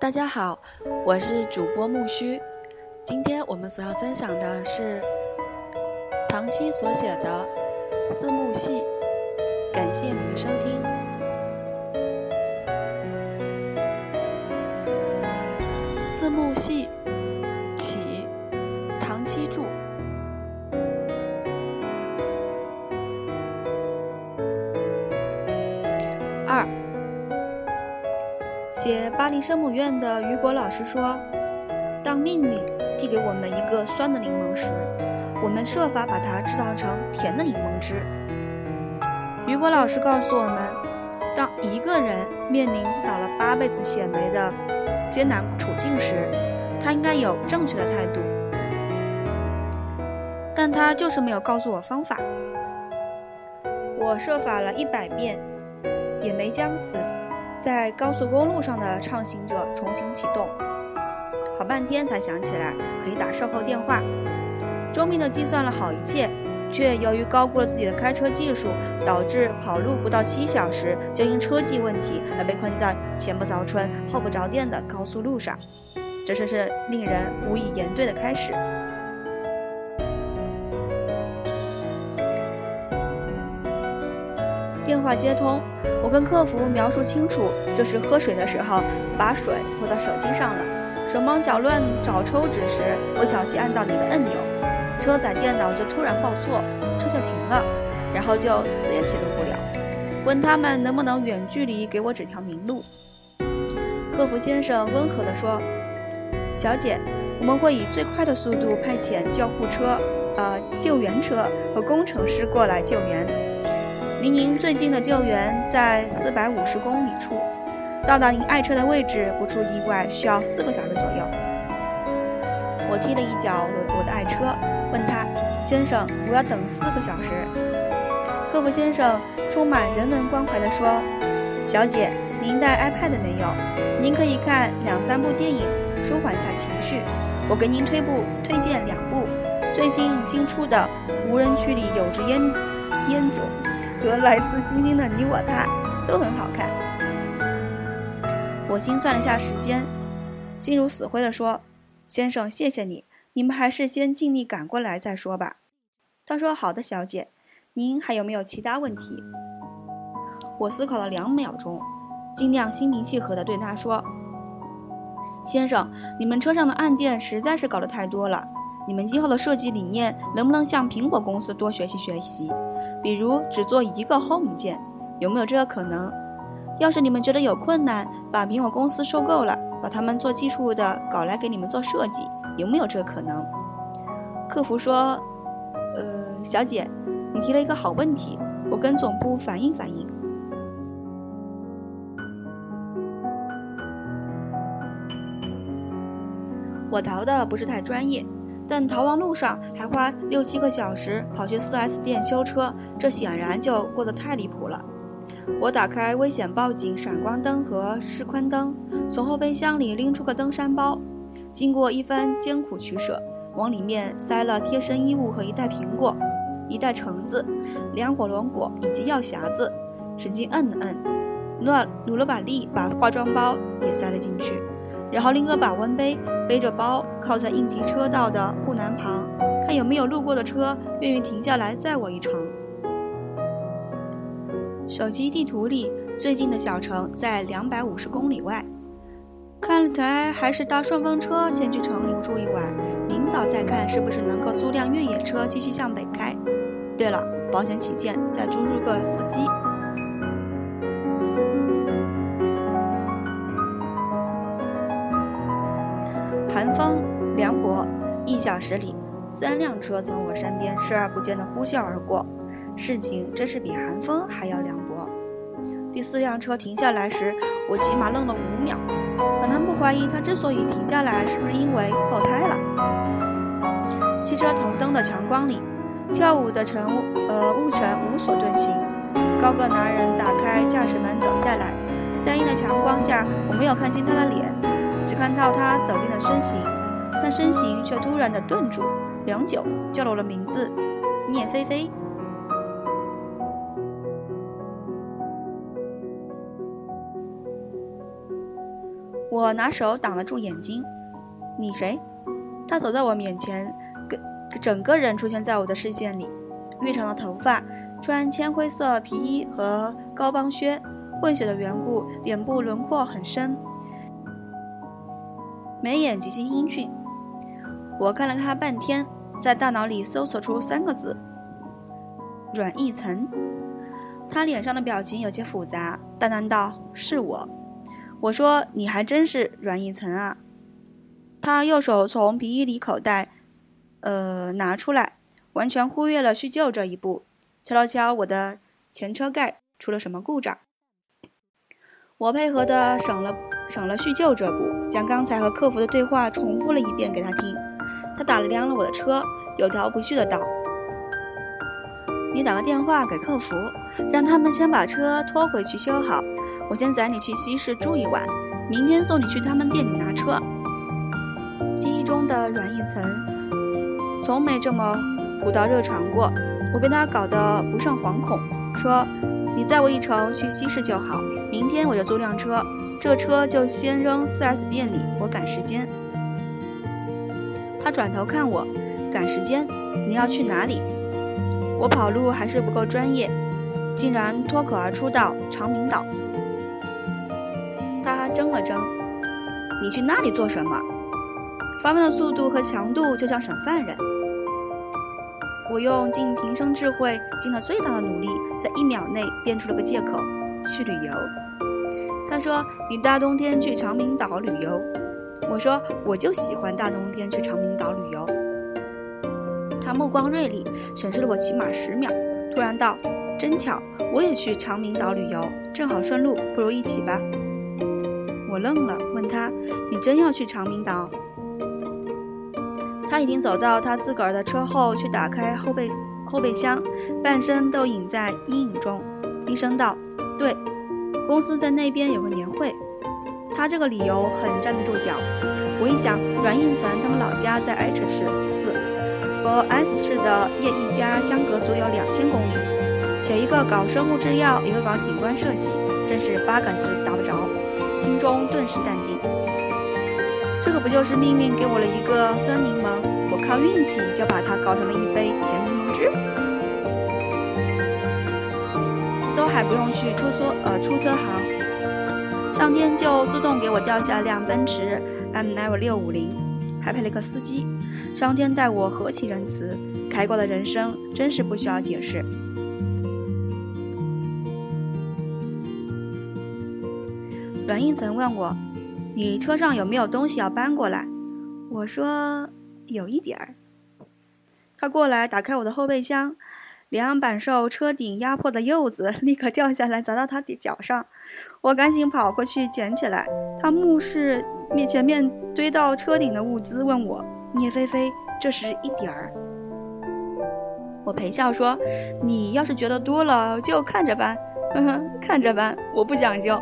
大家好，我是主播木须。今天我们所要分享的是唐七所写的《四幕戏》，感谢您的收听。《四幕戏》圣母院的雨果老师说：“当命运递给我们一个酸的柠檬时，我们设法把它制造成甜的柠檬汁。”雨果老师告诉我们，当一个人面临倒了八辈子血霉的艰难处境时，他应该有正确的态度。但他就是没有告诉我方法。我设法了一百遍。也没将此在高速公路上的畅行者重新启动，好半天才想起来可以打售后电话。周密地计算了好一切，却由于高估了自己的开车技术，导致跑路不到七小时就因车技问题而被困在前不着村后不着店的高速路上。这真是令人无以言对的开始。话接通，我跟客服描述清楚，就是喝水的时候把水泼到手机上了，手忙脚乱找抽纸时不小心按到你的按钮，车载电脑就突然报错，车就停了，然后就死也启动不了。问他们能不能远距离给我指条明路。客服先生温和地说：“小姐，我们会以最快的速度派遣救护车、呃救援车和工程师过来救援。”离您最近的救援在四百五十公里处，到达您爱车的位置不出意外需要四个小时左右。我踢了一脚我我的爱车，问他：“先生，我要等四个小时。”客服先生充满人文关怀地说：“小姐，您带 iPad 没有？您可以看两三部电影，舒缓下情绪。我给您推部推荐两部最新新出的《无人区里有只烟烟种》。”和来自星星的你我他都很好看。我心算了下时间，心如死灰地说：“先生，谢谢你，你们还是先尽力赶过来再说吧。”他说：“好的，小姐，您还有没有其他问题？”我思考了两秒钟，尽量心平气和地对他说：“先生，你们车上的按键实在是搞得太多了。”你们今后的设计理念能不能向苹果公司多学习学习？比如只做一个 Home 键，有没有这个可能？要是你们觉得有困难，把苹果公司收购了，把他们做技术的搞来给你们做设计，有没有这个可能？客服说：“呃，小姐，你提了一个好问题，我跟总部反映反映。”我淘的不是太专业。但逃亡路上还花六七个小时跑去 4S 店修车，这显然就过得太离谱了。我打开危险报警闪光灯和示宽灯，从后备箱里拎出个登山包，经过一番艰苦取舍，往里面塞了贴身衣物和一袋苹果、一袋橙子、两火龙果以及药匣子，使劲摁了摁，努努了把力，把化妆包也塞了进去。然后拎个保温杯，背着包靠在应急车道的护栏旁，看有没有路过的车愿意停下来载我一程。手机地图里最近的小城在两百五十公里外，看起来还是搭顺风车先去城里住一晚，明早再看是不是能够租辆越野车继续向北开。对了，保险起见，再租入个司机。小时里，三辆车从我身边视而不见的呼啸而过，事情真是比寒风还要凉薄。第四辆车停下来时，我起码愣了五秒，很难不怀疑他之所以停下来，是不是因为爆胎了。汽车头灯的强光里，跳舞的尘雾呃雾尘无所遁形。高个男人打开驾驶门走下来，单一的强光下，我没有看清他的脸。只看到他走近的身形，身形却突然的顿住，良久，叫了我的名字，聂菲菲。我拿手挡了住眼睛。你谁？他走在我面前，个整个人出现在我的视线里。玉长的头发，穿铅灰色皮衣和高帮靴，混血的缘故，脸部轮廓很深，眉眼极其英俊。我看了他半天，在大脑里搜索出三个字：阮一层。他脸上的表情有些复杂，淡淡道：“是我。”我说：“你还真是阮一层啊。”他右手从皮衣里口袋，呃，拿出来，完全忽略了叙旧这一步，敲了敲我的前车盖，出了什么故障？我配合的省了省了叙旧这步，将刚才和客服的对话重复了一遍给他听。他打了量了我的车，有条不紊的道：“你打个电话给客服，让他们先把车拖回去修好，我先载你去西市住一晚，明天送你去他们店里拿车。”记忆中的阮一层，从没这么古道热肠过。我被他搞得不胜惶恐，说：“你载我一程去西市就好，明天我就租辆车，这车就先扔 4S 店里，我赶时间。”他转头看我，赶时间？你要去哪里？我跑路还是不够专业，竟然脱口而出道长明岛。他怔了怔：“你去那里做什么？”发问的速度和强度就像审犯人。我用尽平生智慧，尽了最大的努力，在一秒内编出了个借口：去旅游。他说：“你大冬天去长明岛旅游？”我说：“我就喜欢大冬天去长明岛旅游。”他目光锐利，审视了我起码十秒，突然道：“真巧，我也去长明岛旅游，正好顺路，不如一起吧。”我愣了，问他：“你真要去长明岛？”他已经走到他自个儿的车后，去打开后备后备箱，半身都隐在阴影中，低声道：“对，公司在那边有个年会。”他这个理由很站得住脚。我一想，阮应岑他们老家在 H 市四，和 S 市的叶一家相隔足有两千公里，且一个搞生物制药，一个搞景观设计，真是八竿子打不着，心中顿时淡定。这个不就是命运给我了一个酸柠檬，我靠运气就把它搞成了一杯甜柠檬汁，都还不用去出租呃出租行，上天就自动给我掉下辆奔驰 M9 六五零，还配了个司机，上天待我何其仁慈，开挂的人生真是不需要解释。阮应岑问我。你车上有没有东西要搬过来？我说有一点儿。他过来打开我的后备箱，两板受车顶压迫的柚子立刻掉下来砸到他的脚上，我赶紧跑过去捡起来。他目视面前面堆到车顶的物资，问我：“聂菲菲，这是一点儿？”我陪笑说：“你要是觉得多了，就看着搬，哼哼，看着搬，我不讲究。”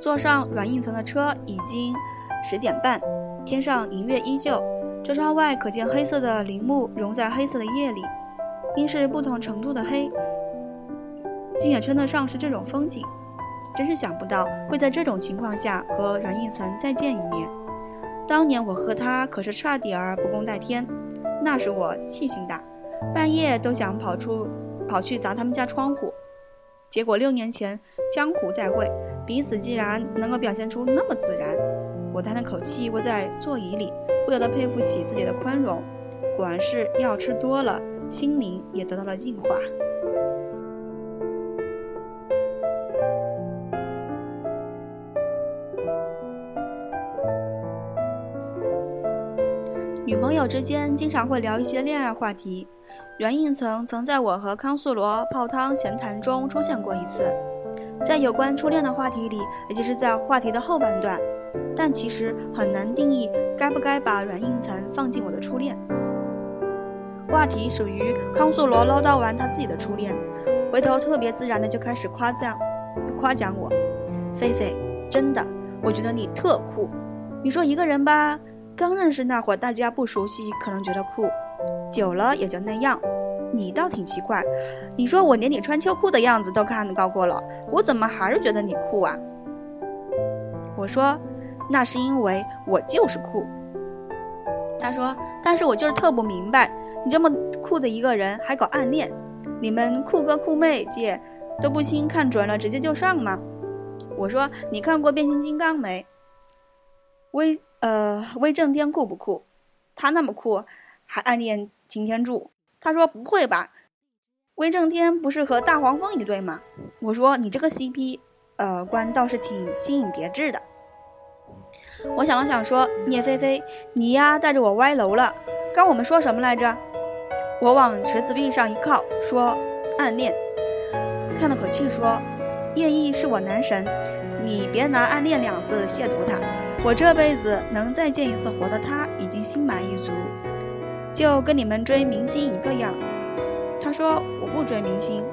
坐上软硬层的车，已经十点半，天上银月依旧。车窗外可见黑色的林木融在黑色的夜里，因是不同程度的黑，竟也称得上是这种风景。真是想不到会在这种情况下和阮应岑再见一面。当年我和他可是差点儿不共戴天，那时我气性大，半夜都想跑出跑去砸他们家窗户。结果六年前江湖再会。彼此既然能够表现出那么自然，我叹了口气，窝在座椅里，不由得佩服起自己的宽容。果然是药吃多了，心灵也得到了净化。女朋友之间经常会聊一些恋爱话题，袁应曾曾在我和康素罗泡汤闲谈中出现过一次。在有关初恋的话题里，也就是在话题的后半段，但其实很难定义该不该把软硬层放进我的初恋话题。属于康素罗唠叨完他自己的初恋，回头特别自然的就开始夸赞、夸奖我。菲菲，真的，我觉得你特酷。你说一个人吧，刚认识那会儿大家不熟悉，可能觉得酷，久了也就那样。你倒挺奇怪，你说我连你穿秋裤的样子都看高过了，我怎么还是觉得你酷啊？我说，那是因为我就是酷。他说，但是我就是特不明白，你这么酷的一个人还搞暗恋，你们酷哥酷妹界都不兴看准了直接就上吗？我说，你看过变形金刚没？威呃威震天酷不酷？他那么酷，还暗恋擎天柱？他说不会吧？威震天不是和大黄蜂一对吗？我说你这个 CP，呃，观倒是挺新颖别致的。我想了想说，聂菲菲，你呀带着我歪楼了。刚我们说什么来着？我往池子壁上一靠，说暗恋。叹了口气说，叶毅是我男神，你别拿暗恋两字亵渎他。我这辈子能再见一次活的他，已经心满意足。就跟你们追明星一个样。他说我不追明星。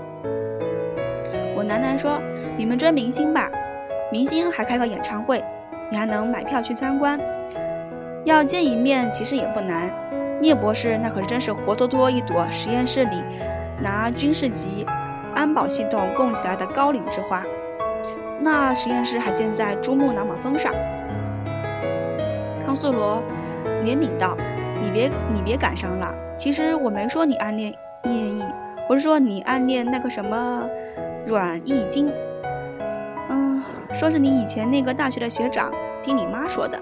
我喃喃说你们追明星吧，明星还开个演唱会，你还能买票去参观。要见一面其实也不难。聂博士那可真是活脱脱一朵实验室里拿军事级安保系统供起来的高岭之花。那实验室还建在珠穆朗玛峰上。康素罗怜悯道。你别你别感伤了，其实我没说你暗恋叶毅，我是说你暗恋那个什么阮义金。说是你以前那个大学的学长，听你妈说的。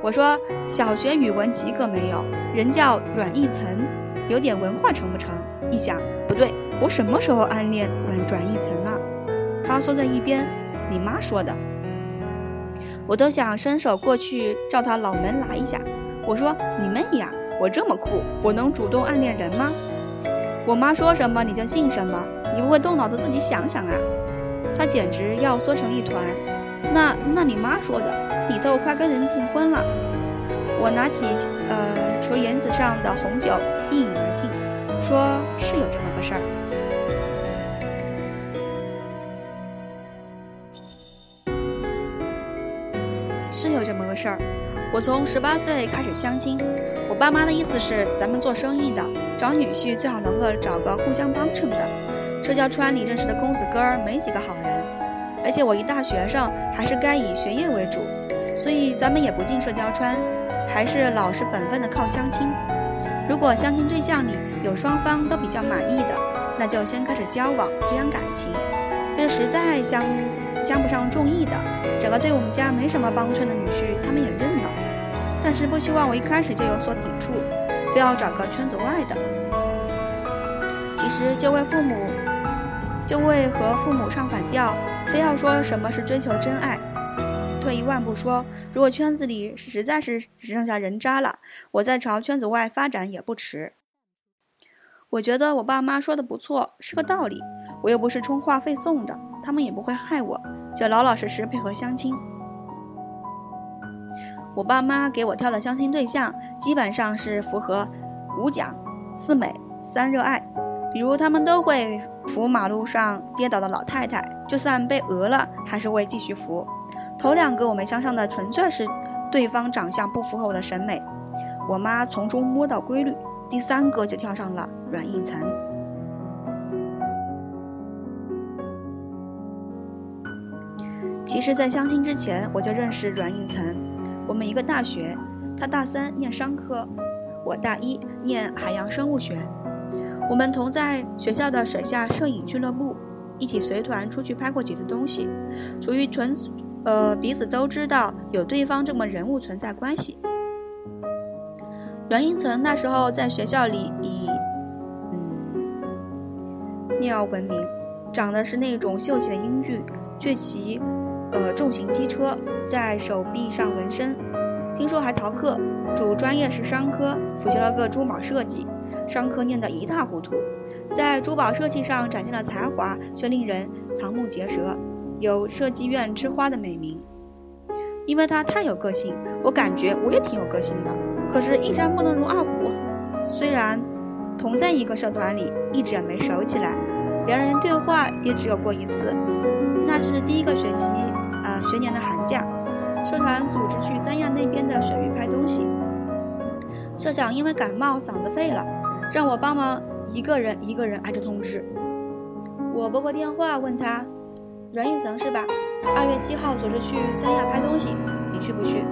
我说小学语文及格没有？人叫阮义岑，有点文化成不成？一想不对，我什么时候暗恋阮阮义岑了？他缩在一边，你妈说的。我都想伸手过去照他脑门来一下。我说你妹呀！我这么酷，我能主动暗恋人吗？我妈说什么你就信什么，你不会动脑子自己想想啊？他简直要缩成一团。那那你妈说的，你都快跟人订婚了。我拿起呃球沿子上的红酒一饮而尽，说是有这么个事儿，是有这么个事儿。我从十八岁开始相亲，我爸妈的意思是，咱们做生意的找女婿最好能够找个互相帮衬的。社交圈里认识的公子哥儿没几个好人，而且我一大学生，还是该以学业为主，所以咱们也不进社交圈，还是老实本分的靠相亲。如果相亲对象里有双方都比较满意的，那就先开始交往，培养感情。要是实在相相不上中意的，找个对我们家没什么帮衬的女婿，他们也认了。但是不希望我一开始就有所抵触，非要找个圈子外的。其实就为父母，就为和父母唱反调，非要说什么是追求真爱。退一万步说，如果圈子里实在是只剩下人渣了，我再朝圈子外发展也不迟。我觉得我爸妈说的不错，是个道理。我又不是充话费送的，他们也不会害我，就老老实实配合相亲。我爸妈给我挑的相亲对象，基本上是符合五讲、四美、三热爱。比如他们都会扶马路上跌倒的老太太，就算被讹了，还是会继续扶。头两个我没相上的，纯粹是对方长相不符合我的审美，我妈从中摸到规律。第三个就跳上了软硬层。其实，在相亲之前，我就认识阮应岑。我们一个大学，他大三念商科，我大一念海洋生物学。我们同在学校的水下摄影俱乐部，一起随团出去拍过几次东西，属于纯，呃，彼此都知道有对方这么人物存在关系。阮英岑那时候在学校里以，嗯，尿闻名，长得是那种秀气的英俊，却骑。呃，重型机车在手臂上纹身，听说还逃课，主专业是商科，辅修了个珠宝设计，商科念得一塌糊涂，在珠宝设计上展现了才华，却令人瞠目结舌，有设计院之花的美名。因为他太有个性，我感觉我也挺有个性的，可是，一山不能容二虎。虽然同在一个社团里，一直也没熟起来，两人对话也只有过一次，那是第一个学期。啊，学年的寒假，社团组织去三亚那边的水域拍东西。社长因为感冒嗓子废了，让我帮忙一个人一个人挨着通知。我拨过电话问他：“阮应层是吧？二月七号组织去三亚拍东西，你去不去？”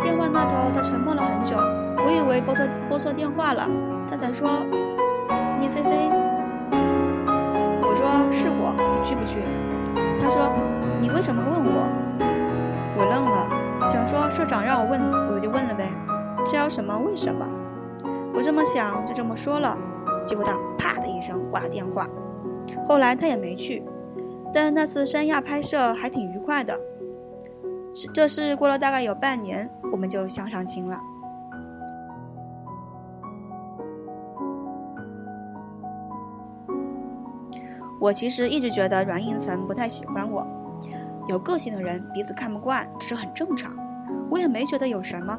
电话那头他沉默了很久，我以为拨错拨错电话了，他才说：“聂菲菲。”我说：“是我，你去不去？”他说：“你为什么问我？”我愣了，想说社长让我问，我就问了呗，这有什么为什么？我这么想，就这么说了。结果他啪的一声挂了电话。后来他也没去，但那次三亚拍摄还挺愉快的。这事过了大概有半年，我们就相上亲了。我其实一直觉得阮应岑不太喜欢我，有个性的人彼此看不惯，这是很正常。我也没觉得有什么。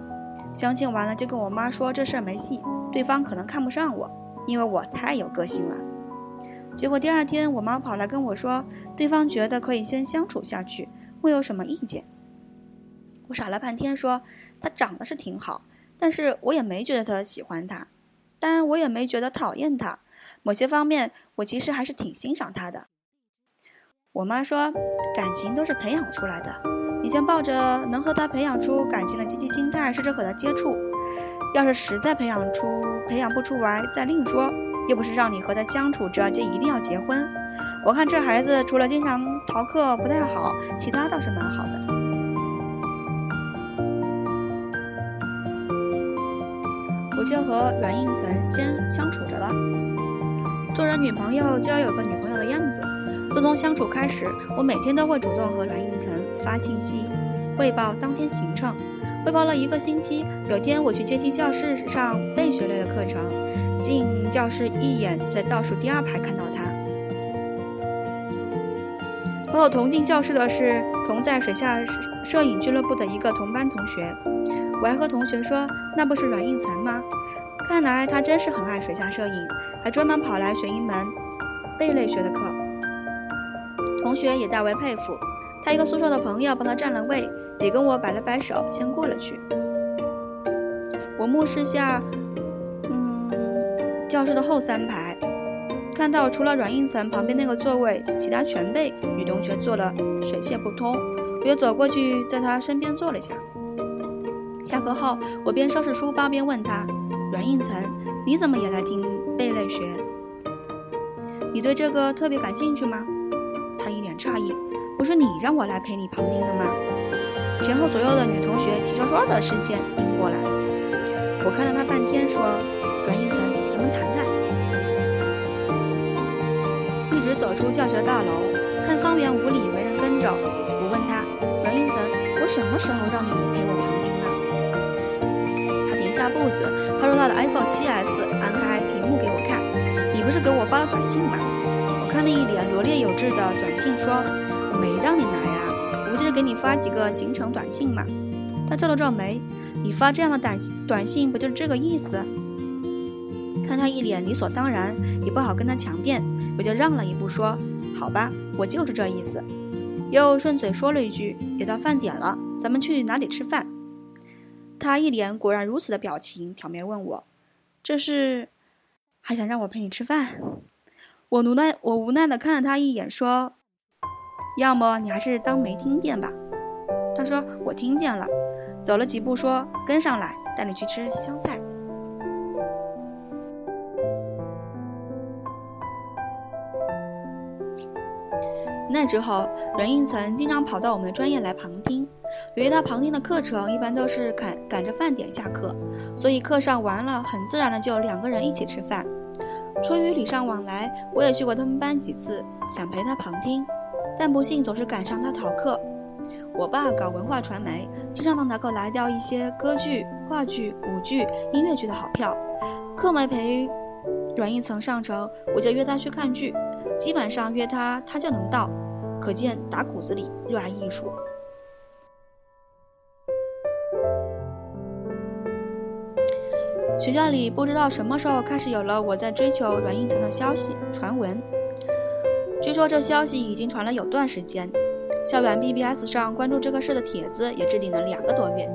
相亲完了就跟我妈说这事儿没戏，对方可能看不上我，因为我太有个性了。结果第二天我妈跑来跟我说，对方觉得可以先相处下去，问有什么意见。我傻了半天说他长得是挺好，但是我也没觉得他喜欢他，当然我也没觉得讨厌他。某些方面，我其实还是挺欣赏他的。我妈说，感情都是培养出来的，你先抱着能和他培养出感情的积极心态试着和他接触，要是实在培养出培养不出来，再另说。又不是让你和他相处着就一定要结婚。我看这孩子除了经常逃课不太好，其他倒是蛮好的。我就和阮应岑先相处着了。做人女朋友就要有个女朋友的样子。自从相处开始，我每天都会主动和阮应岑发信息，汇报当天行程。汇报了一个星期，有天我去阶梯教室上背学类的课程，进教室一眼在倒数第二排看到他。和我同进教室的是同在水下摄影俱乐部的一个同班同学。我还和同学说，那不是阮应岑吗？看来他真是很爱水下摄影，还专门跑来学一门贝类学的课。同学也大为佩服，他一个宿舍的朋友帮他占了位，也跟我摆了摆手，先过了去。我目视下，嗯，教室的后三排，看到除了阮应岑旁边那个座位，其他全被女同学坐了水泄不通。我又走过去，在他身边坐了下。下课后，我边收拾书包边问他：“阮应岑，你怎么也来听贝类学？你对这个特别感兴趣吗？”他一脸诧异：“不是你让我来陪你旁听的吗？”前后左右的女同学齐刷刷的视线盯过来。我看了他半天，说：“阮应岑，咱们谈谈。”一直走出教学大楼，看方圆五里没人跟着，我问他：“阮应岑，我什么时候让你陪我旁听了？”他停下步子，他说他的 iPhone 7s 按开屏幕给我看。你不是给我发了短信吗？我看了一脸罗列有致的短信，说没让你来啦，不就是给你发几个行程短信嘛？他皱了皱眉，你发这样的短短信不就是这个意思？看他一脸理所当然，也不好跟他强辩，我就让了一步，说好吧，我就是这意思。又顺嘴说了一句，也到饭点了，咱们去哪里吃饭？他一脸果然如此的表情，挑眉问我：“这是还想让我陪你吃饭？”我无奈，我无奈的看了他一眼，说：“要么你还是当没听见吧。”他说：“我听见了。”走了几步，说：“跟上来，带你去吃香菜。”那之后，阮应岑经常跑到我们的专业来旁听。由于他旁听的课程一般都是赶赶着饭点下课，所以课上完了，很自然的就两个人一起吃饭。出于礼尚往来，我也去过他们班几次，想陪他旁听，但不幸总是赶上他逃课。我爸搞文化传媒，经常能够来掉一些歌剧、话剧、舞剧、音乐剧的好票。课没陪阮应层上成，我就约他去看剧，基本上约他他就能到，可见打骨子里热爱艺术。学校里不知道什么时候开始有了我在追求阮应层的消息传闻。据说这消息已经传了有段时间，校园 BBS 上关注这个事的帖子也置顶了两个多月。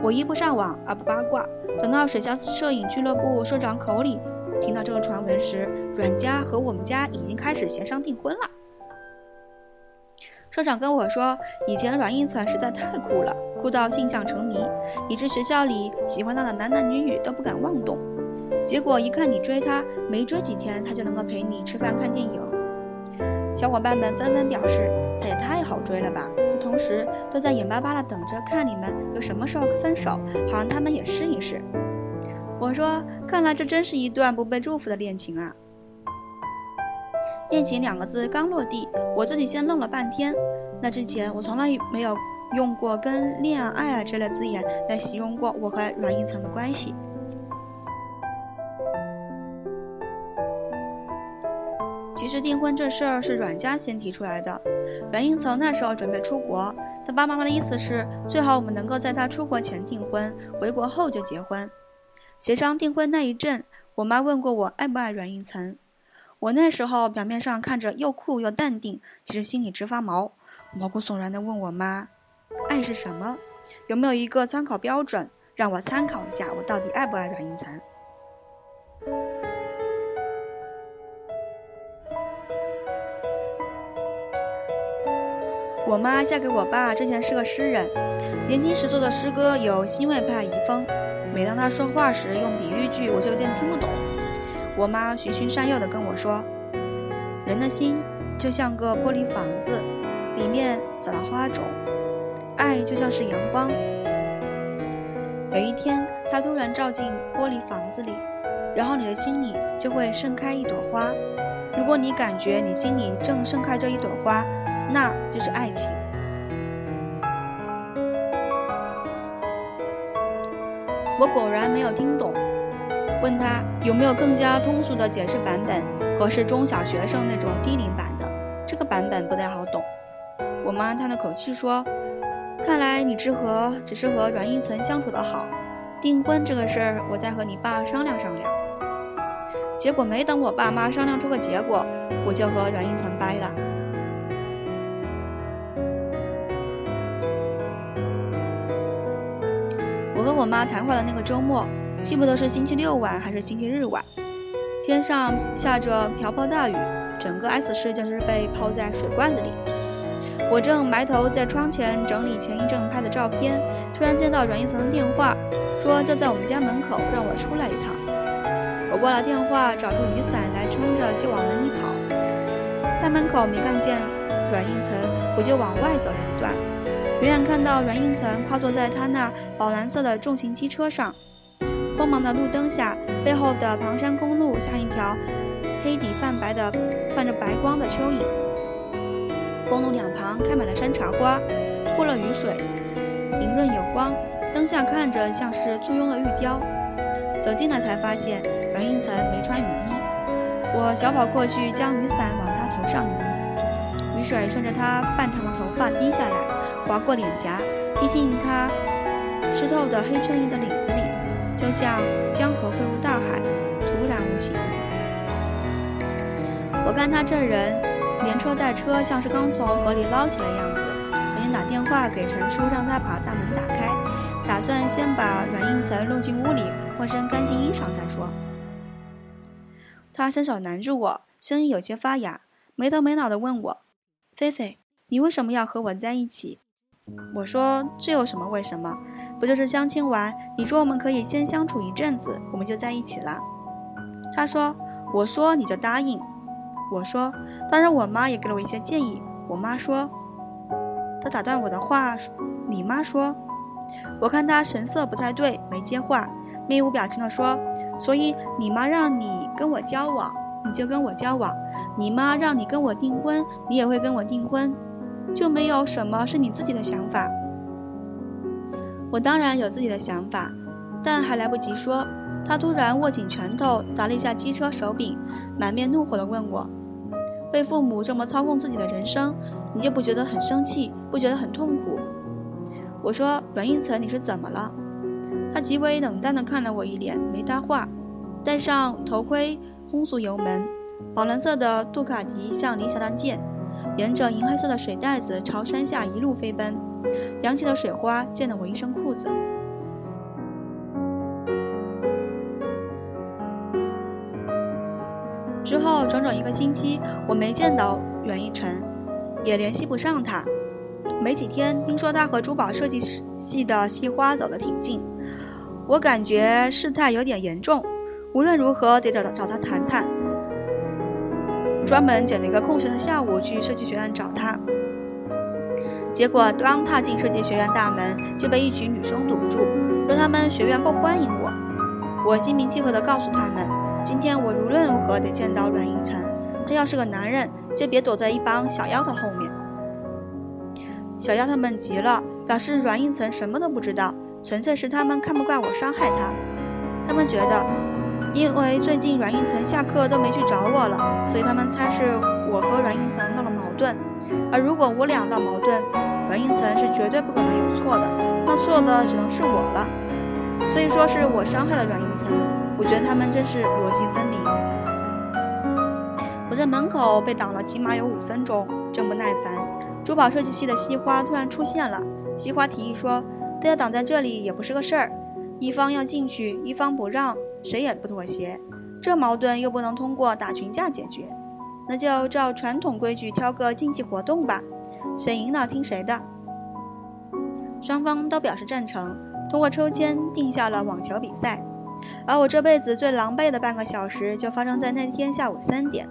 我一不上网，二不八卦，等到水下摄影俱乐部社长口里听到这个传闻时，阮家和我们家已经开始协商订婚了。社长跟我说，以前阮应岑实在太酷了，酷到性向成迷，以致学校里喜欢他的男男女女都不敢妄动。结果一看你追他，没追几天，他就能够陪你吃饭看电影。小伙伴们纷纷表示，他也太好追了吧！的同时，都在眼巴巴的等着看你们有什么时候分手，好让他们也试一试。我说，看来这真是一段不被祝福的恋情啊！恋情两个字刚落地，我自己先愣了半天。那之前我从来没有用过跟恋爱啊这类字眼来形容过我和阮应岑的关系。其实订婚这事儿是阮家先提出来的。阮应岑那时候准备出国，他爸爸妈妈的意思是最好我们能够在他出国前订婚，回国后就结婚。协商订婚那一阵，我妈问过我爱不爱阮应岑。我那时候表面上看着又酷又淡定，其实心里直发毛，毛骨悚然地问我妈：“爱是什么？有没有一个参考标准，让我参考一下，我到底爱不爱阮应岑？”我妈嫁给我爸之前是个诗人，年轻时做的诗歌有新魏派遗风。每当她说话时用比喻句，我就有点听不懂。我妈循循善诱地跟我说：“人的心就像个玻璃房子，里面撒了花种，爱就像是阳光。有一天，它突然照进玻璃房子里，然后你的心里就会盛开一朵花。如果你感觉你心里正盛开着一朵花，那就是爱情。”我果然没有听懂。问他有没有更加通俗的解释版本，合适中小学生那种低龄版的？这个版本不太好懂。我妈叹了口气说：“看来你只和只是和阮应岑相处的好，订婚这个事儿，我再和你爸商量商量。”结果没等我爸妈商量出个结果，我就和阮应岑掰了。和我妈谈话的那个周末。记不得是星期六晚还是星期日晚，天上下着瓢泼大雨，整个 S 市就是被泡在水罐子里。我正埋头在窗前整理前一阵拍的照片，突然接到阮一层的电话，说就在我们家门口，让我出来一趟。我挂了电话，找出雨伞来撑着就往门里跑。大门口没看见阮应层，我就往外走了一段，远远看到阮应岑跨坐在他那宝蓝色的重型机车上。光芒的路灯下，背后的庞山公路像一条黑底泛白的、泛着白光的蚯蚓。公路两旁开满了山茶花，过了雨水，莹润有光，灯下看着像是簇拥的玉雕。走近了才发现，阮应岑没穿雨衣。我小跑过去，将雨伞往他头上移，雨水顺着他半长的头发滴下来，划过脸颊，滴进他湿透的黑衬衣的领子里。就像江河汇入大海，突然无形。我看他这人连车带车，像是刚从河里捞起来样子，赶紧打电话给陈叔，让他把大门打开，打算先把阮应岑弄进屋里，换身干净衣裳再说。他伸手拦住我，声音有些发哑，没头没脑地问我：“菲菲，你为什么要和我在一起？”我说：“这有什么为什么？不就是相亲完？你说我们可以先相处一阵子，我们就在一起了。”他说：“我说你就答应。”我说：“当然，我妈也给了我一些建议。”我妈说：“他打断我的话，你妈说。”我看他神色不太对，没接话，面无表情地说：“所以你妈让你跟我交往，你就跟我交往；你妈让你跟我订婚，你也会跟我订婚。”就没有什么是你自己的想法。我当然有自己的想法，但还来不及说，他突然握紧拳头，砸了一下机车手柄，满面怒火地问我：“被父母这么操控自己的人生，你就不觉得很生气，不觉得很痛苦？”我说：“阮应岑，你是怎么了？”他极为冷淡地看了我一眼，没搭话，戴上头盔，轰速油门，宝蓝色的杜卡迪像离弦的箭。沿着银黑色的水带子朝山下一路飞奔，扬起的水花溅了我一身裤子。之后整整一个星期，我没见到阮一晨，也联系不上他。没几天，听说他和珠宝设计系的系花走得挺近，我感觉事态有点严重，无论如何得找找他谈谈。专门捡了一个空闲的下午去设计学院找他，结果刚踏进设计学院大门，就被一群女生堵住，说他们学院不欢迎我。我心平气和地告诉他们，今天我无论如何得见到阮应城，他要是个男人，就别躲在一帮小丫头后面。小丫头们急了，表示阮应成什么都不知道，纯粹是他们看不惯我伤害他。他们觉得，因为最近阮应成下课都没去找我了，所以他们猜是我和阮应成闹了矛盾。而如果我俩闹矛盾，阮应成是绝对不可能有错的，那错的只能是我了。所以说是我伤害了阮应成，我觉得他们真是逻辑分离。我在门口被挡了起码有五分钟，真不耐烦。珠宝设计系的西花突然出现了。西花提议说：“大家挡在这里也不是个事儿，一方要进去，一方不让，谁也不妥协。这矛盾又不能通过打群架解决，那就照传统规矩挑个竞技活动吧，谁赢了听谁的。”双方都表示赞成，通过抽签定下了网球比赛。而我这辈子最狼狈的半个小时就发生在那天下午三点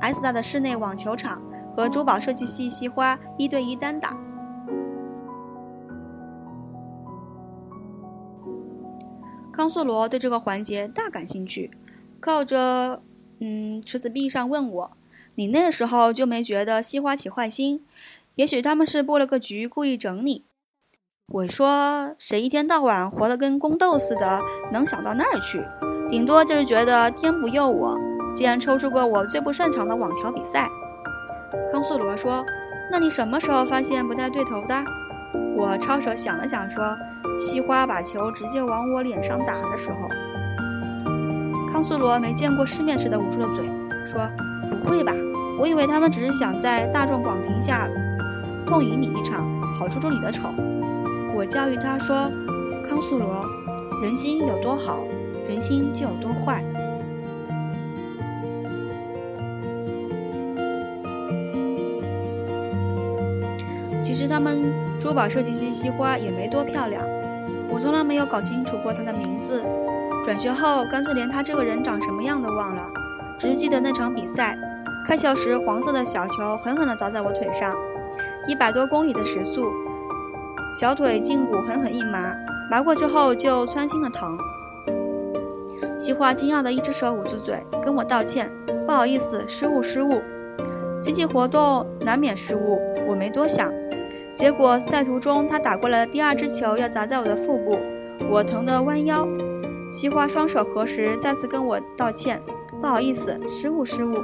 ，S 大的室内网球场。和珠宝设计系西花一对一单打，康素罗对这个环节大感兴趣，靠着嗯池子壁上问我：“你那时候就没觉得西花起坏心？也许他们是布了个局，故意整你。”我说：“谁一天到晚活得跟宫斗似的，能想到那儿去？顶多就是觉得天不佑我，竟然抽出过我最不擅长的网球比赛。”康素罗说：“那你什么时候发现不太对头的？”我抄手想了想说：“西花把球直接往我脸上打的时候。”康素罗没见过世面似的捂住了嘴，说：“不会吧？我以为他们只是想在大众广庭下痛饮你一场，好出出你的丑。”我教育他说：“康素罗，人心有多好，人心就有多坏。”其实他们珠宝设计系西花也没多漂亮，我从来没有搞清楚过她的名字。转学后干脆连她这个人长什么样都忘了，只记得那场比赛，开球时黄色的小球狠狠地砸在我腿上，一百多公里的时速，小腿胫骨狠狠一麻，麻过之后就窜心的疼。西花惊讶的一只手捂住嘴，跟我道歉：“不好意思，失误失误，竞技活动难免失误，我没多想。”结果赛途中，他打过来的第二只球要砸在我的腹部，我疼得弯腰。西花双手合十，再次跟我道歉：“不好意思，失误，失误。”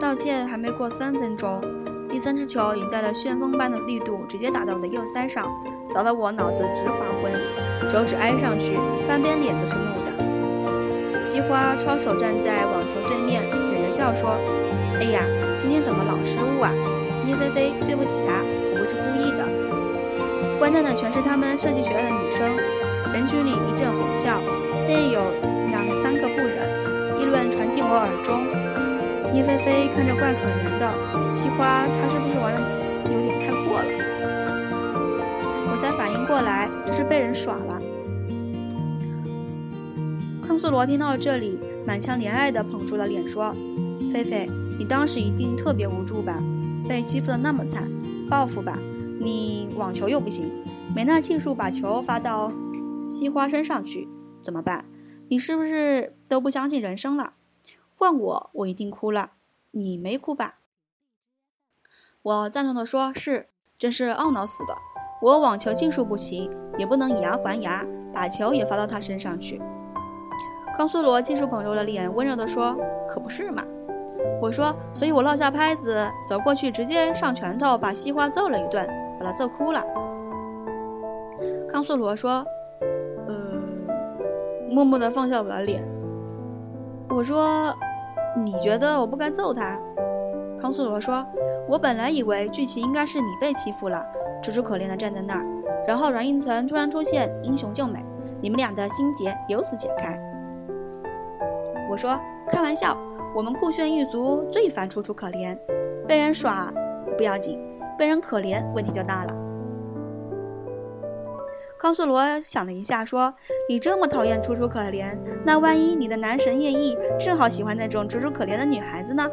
道歉还没过三分钟，第三只球已带了旋风般的力度，直接打到我的右腮上，砸得我脑子直发昏，手指挨上去，半边脸都是木的。西花抄手站在网球对面，忍着笑说。哎呀，今天怎么老失误啊？聂菲菲，对不起啊，我不是故意的。观战的全是他们设计学院的女生，人群里一阵哄笑，但也有两三个不忍，议论传进我耳中。聂菲菲看着怪可怜的，西花她是不是玩的有点太过了？我才反应过来，这是被人耍了。康素罗听到这里，满腔怜爱地捧住了脸说：“菲菲。”你当时一定特别无助吧？被欺负的那么惨，报复吧！你网球又不行，没那技术把球发到西花身上去，怎么办？你是不是都不相信人生了？换我，我一定哭了。你没哭吧？我赞同的说：“是，真是懊恼死的。我网球技术不行，也不能以牙还牙，把球也发到他身上去。”康苏罗技术朋友的脸温柔的说：“可不是嘛。”我说，所以我落下拍子，走过去，直接上拳头，把西花揍了一顿，把他揍哭了。康素罗说：“呃，默默地放下我的脸。”我说：“你觉得我不该揍他？”康素罗说：“我本来以为剧情应该是你被欺负了，楚楚可怜地站在那儿，然后阮应岑突然出现，英雄救美，你们俩的心结由此解开。我说开玩笑，我们酷炫一族最烦楚楚可怜，被人耍不要紧，被人可怜问题就大了。康苏罗想了一下，说：“你这么讨厌楚楚可怜，那万一你的男神叶毅正好喜欢那种楚楚可怜的女孩子呢？”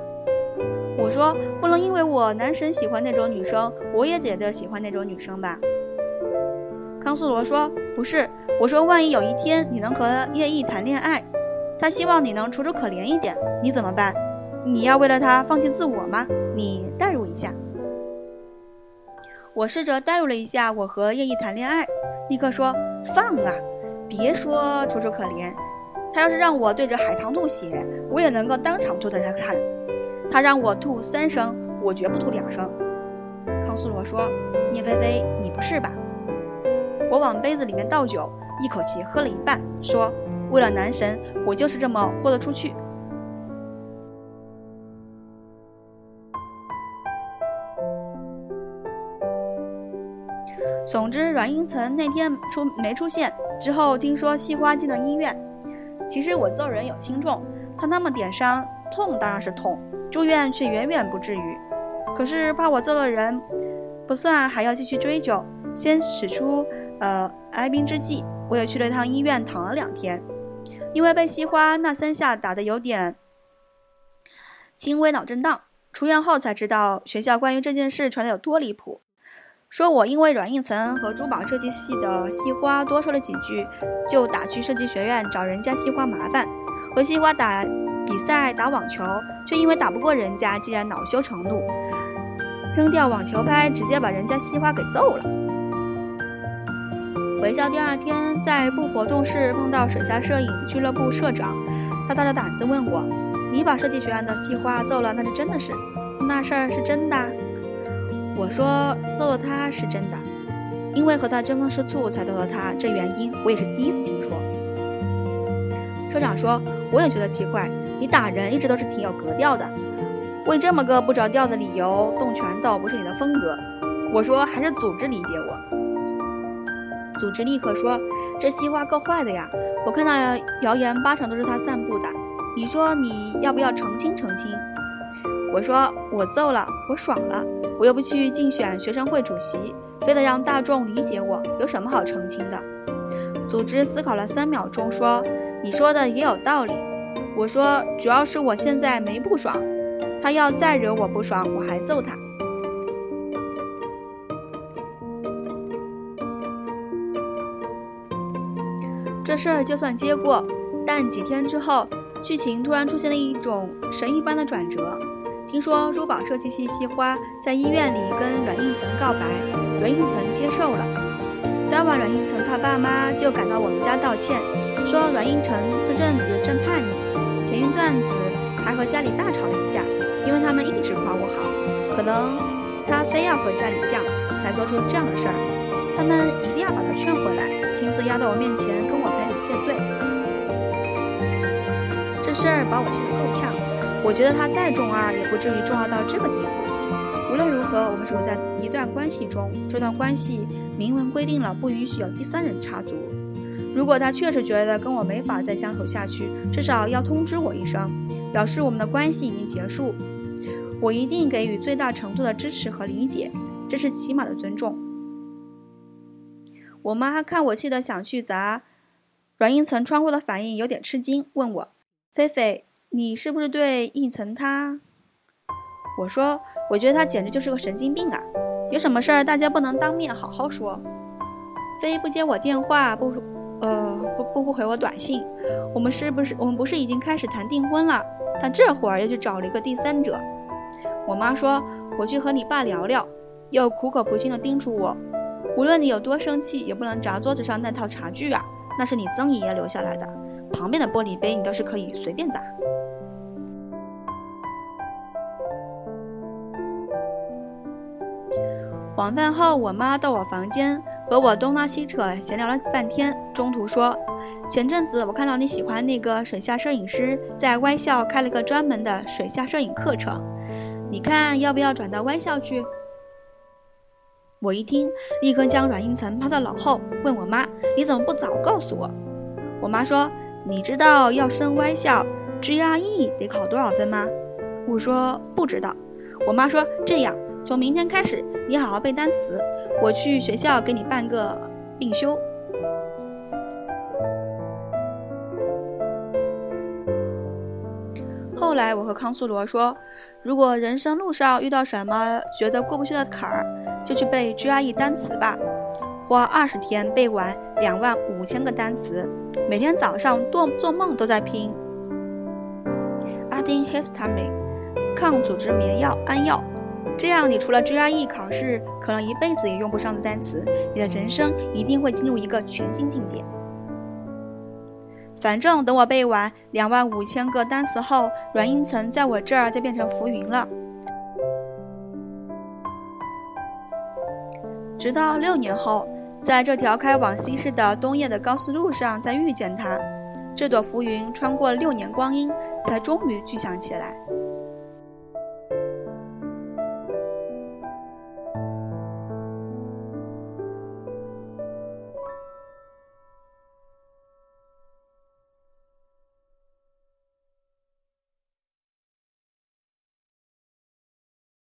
我说：“不能因为我男神喜欢那种女生，我也得得喜欢那种女生吧？”康苏罗说：“不是，我说万一有一天你能和叶毅谈恋爱，他希望你能楚楚可怜一点，你怎么办？你要为了他放弃自我吗？你代入一下。”我试着代入了一下，我和叶毅谈恋爱。立刻说放啊！别说楚楚可怜，他要是让我对着海棠吐血，我也能够当场吐给他看。他让我吐三声，我绝不吐两声。康苏罗说：“聂菲菲，你不是吧？”我往杯子里面倒酒，一口气喝了一半，说：“为了男神，我就是这么豁得出去。”总之，阮英岑那天出没出现之后，听说西花进了医院。其实我揍人有轻重，他那么点伤，痛当然是痛，住院却远远不至于。可是怕我揍了人不算，还要继续追究，先使出呃哀兵之计，我也去了趟医院，躺了两天。因为被西花那三下打得有点轻微脑震荡，出院后才知道学校关于这件事传得有多离谱。说我因为软硬层和珠宝设计系的西花多说了几句，就打去设计学院找人家西花麻烦。和西花打比赛打网球，却因为打不过人家，竟然恼羞成怒，扔掉网球拍，直接把人家西花给揍了。回校第二天，在部活动室碰到水下摄影俱乐部社长，他大着胆子问我：“你把设计学院的西花揍了，那是真的是？那事儿是真的？”我说揍了他是真的，因为和他争风吃醋才揍了他，这原因我也是第一次听说。社长说，我也觉得奇怪，你打人一直都是挺有格调的，为这么个不着调的理由动拳头不是你的风格。我说还是组织理解我。组织立刻说，这西瓜够坏的呀，我看到谣言八成都是他散布的，你说你要不要澄清澄清？我说我揍了，我爽了。我又不去竞选学生会主席，非得让大众理解我，有什么好澄清的？组织思考了三秒钟，说：“你说的也有道理。”我说：“主要是我现在没不爽，他要再惹我不爽，我还揍他。”这事儿就算接过，但几天之后，剧情突然出现了一种神一般的转折。听说珠宝设计系西花在医院里跟阮应岑告白，阮应岑接受了。当晚阮应岑他爸妈就赶到我们家道歉，说阮应岑这阵子正叛逆，前一段子还和家里大吵了一架，因为他们一直夸我好，可能他非要和家里犟，才做出这样的事儿。他们一定要把他劝回来，亲自压到我面前跟我赔礼谢罪。这事儿把我气得够呛。我觉得他再中二，也不至于重要到这个地步。无论如何，我们处在一段关系中，这段关系明文规定了不允许有第三人插足。如果他确实觉得跟我没法再相处下去，至少要通知我一声，表示我们的关系已经结束。我一定给予最大程度的支持和理解，这是起码的尊重。我妈看我气得想去砸软硬层窗户的反应有点吃惊，问我：“菲菲。”你是不是对应岑他？我说，我觉得他简直就是个神经病啊！有什么事儿大家不能当面好好说？非不接我电话，不，呃，不不不回我短信。我们是不是我们不是已经开始谈订婚了？他这会儿又去找了一个第三者。我妈说，我去和你爸聊聊，又苦口婆心地叮嘱我，无论你有多生气，也不能砸桌子上那套茶具啊，那是你曾爷爷留下来的，旁边的玻璃杯你都是可以随便砸。晚饭后，我妈到我房间和我东拉西扯，闲聊了半天。中途说：“前阵子我看到你喜欢那个水下摄影师，在歪校开了个专门的水下摄影课程，你看要不要转到歪校去？”我一听，立刻将阮应岑抛在脑后，问我妈：“你怎么不早告诉我？”我妈说：“你知道要升歪校，GRE 得考多少分吗？”我说：“不知道。”我妈说：“这样，从明天开始，你好好背单词，我去学校给你办个病休。”后来我和康苏罗说，如果人生路上遇到什么觉得过不去的坎儿，就去背 GRE 单词吧，花二十天背完两万五千个单词，每天早上做做梦都在拼。adding histamine，抗组织棉药安药，这样你除了 GRE 考试可能一辈子也用不上的单词，你的人生一定会进入一个全新境界。反正等我背完两万五千个单词后，软硬层在我这儿就变成浮云了。直到六年后，在这条开往西市的东夜的高速路上再遇见他，这朵浮云穿过六年光阴，才终于具象起来。